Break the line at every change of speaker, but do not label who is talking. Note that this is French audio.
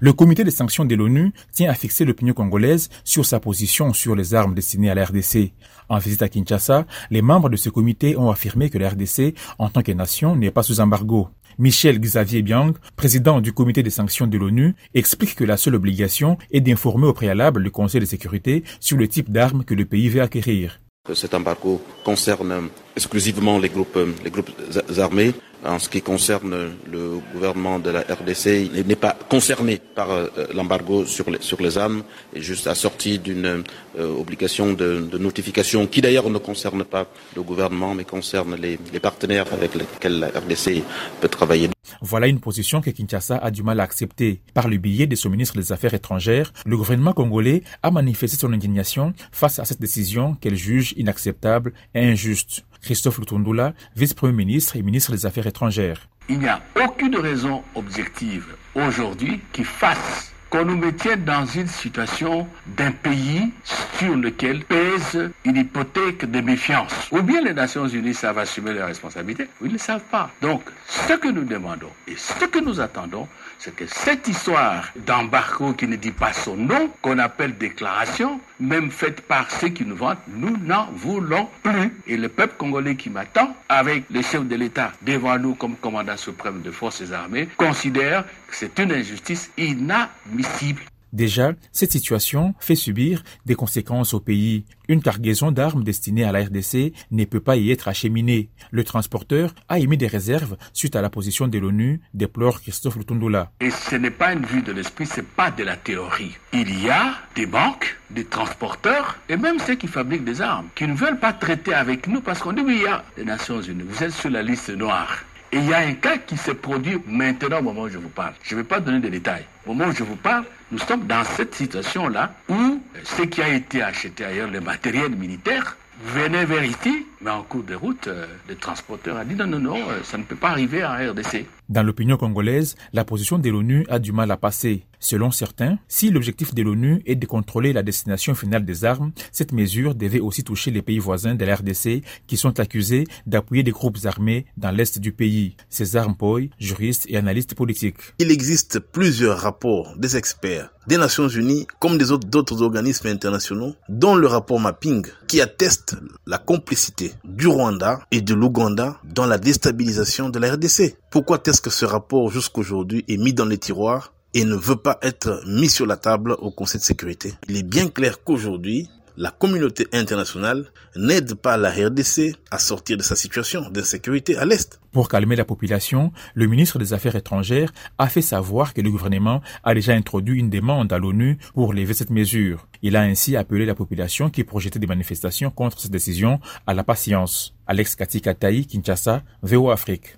Le comité des sanctions de l'ONU tient à fixer l'opinion congolaise sur sa position sur les armes destinées à la RDC. En visite à Kinshasa, les membres de ce comité ont affirmé que la RDC, en tant que nation, n'est pas sous embargo. Michel Xavier Biang, président du comité des sanctions de l'ONU, explique que la seule obligation est d'informer au préalable le Conseil de sécurité sur le type d'armes que le pays veut acquérir.
Cet embargo concerne exclusivement les groupes, armés. En ce qui concerne le gouvernement de la RDC, il n'est pas concerné par euh, l'embargo sur les, sur les armes, et juste assorti d'une euh, obligation de, de, notification qui d'ailleurs ne concerne pas le gouvernement, mais concerne les, les partenaires avec lesquels la RDC peut travailler.
Voilà une position que Kinshasa a du mal à accepter. Par le biais de son ministre des Affaires étrangères, le gouvernement congolais a manifesté son indignation face à cette décision qu'elle juge inacceptable et injuste. Christophe Lutundula, vice-premier ministre et ministre des Affaires étrangères.
Il n'y a aucune raison objective aujourd'hui qui fasse qu'on nous mettienne dans une situation d'un pays sur lequel pèse une hypothèque de méfiance. Ou bien les Nations Unies savent assumer leurs responsabilités, ou ils ne le savent pas. Donc, ce que nous demandons et ce que nous attendons, c'est que cette histoire d'embargo qui ne dit pas son nom, qu'on appelle déclaration, même faite par ceux qui nous vantent, nous n'en voulons plus. Et le peuple congolais qui m'attend, avec le chef de l'État devant nous comme commandant suprême de forces armées, considère que c'est une injustice inadmissible.
Déjà, cette situation fait subir des conséquences au pays. Une cargaison d'armes destinée à la RDC ne peut pas y être acheminée. Le transporteur a émis des réserves suite à la position de l'ONU, déplore Christophe Lutundula.
Et ce n'est pas une vue de l'esprit, c'est pas de la théorie. Il y a des banques, des transporteurs et même ceux qui fabriquent des armes qui ne veulent pas traiter avec nous parce qu'on dit oui, il y a les Nations Unies, vous êtes sur la liste noire. Et il y a un cas qui se produit maintenant au moment où je vous parle. Je ne vais pas donner de détails. Au moment où je vous parle, nous sommes dans cette situation-là où ce qui a été acheté ailleurs, le matériel militaire, venait vers ici, mais en cours de route, euh, le transporteur a dit non, non, non, euh, ça ne peut pas arriver en RDC.
Dans l'opinion congolaise, la position de l'ONU a du mal à passer. Selon certains, si l'objectif de l'ONU est de contrôler la destination finale des armes, cette mesure devait aussi toucher les pays voisins de la RDC qui sont accusés d'appuyer des groupes armés dans l'est du pays. César Mpoy, juriste et analyste politique.
Il existe plusieurs rapports des experts des Nations Unies comme des autres d'autres organismes internationaux, dont le rapport Mapping, qui atteste la complicité du Rwanda et de l'Ouganda dans la déstabilisation de la RDC. Pourquoi est-ce que ce rapport jusqu'aujourd'hui est mis dans les tiroirs et ne veut pas être mis sur la table au Conseil de sécurité? Il est bien clair qu'aujourd'hui, la communauté internationale n'aide pas la RDC à sortir de sa situation d'insécurité à l'Est.
Pour calmer la population, le ministre des Affaires étrangères a fait savoir que le gouvernement a déjà introduit une demande à l'ONU pour lever cette mesure. Il a ainsi appelé la population qui projetait des manifestations contre cette décision à la patience. Alex Katikataï, Kinshasa, VO Afrique.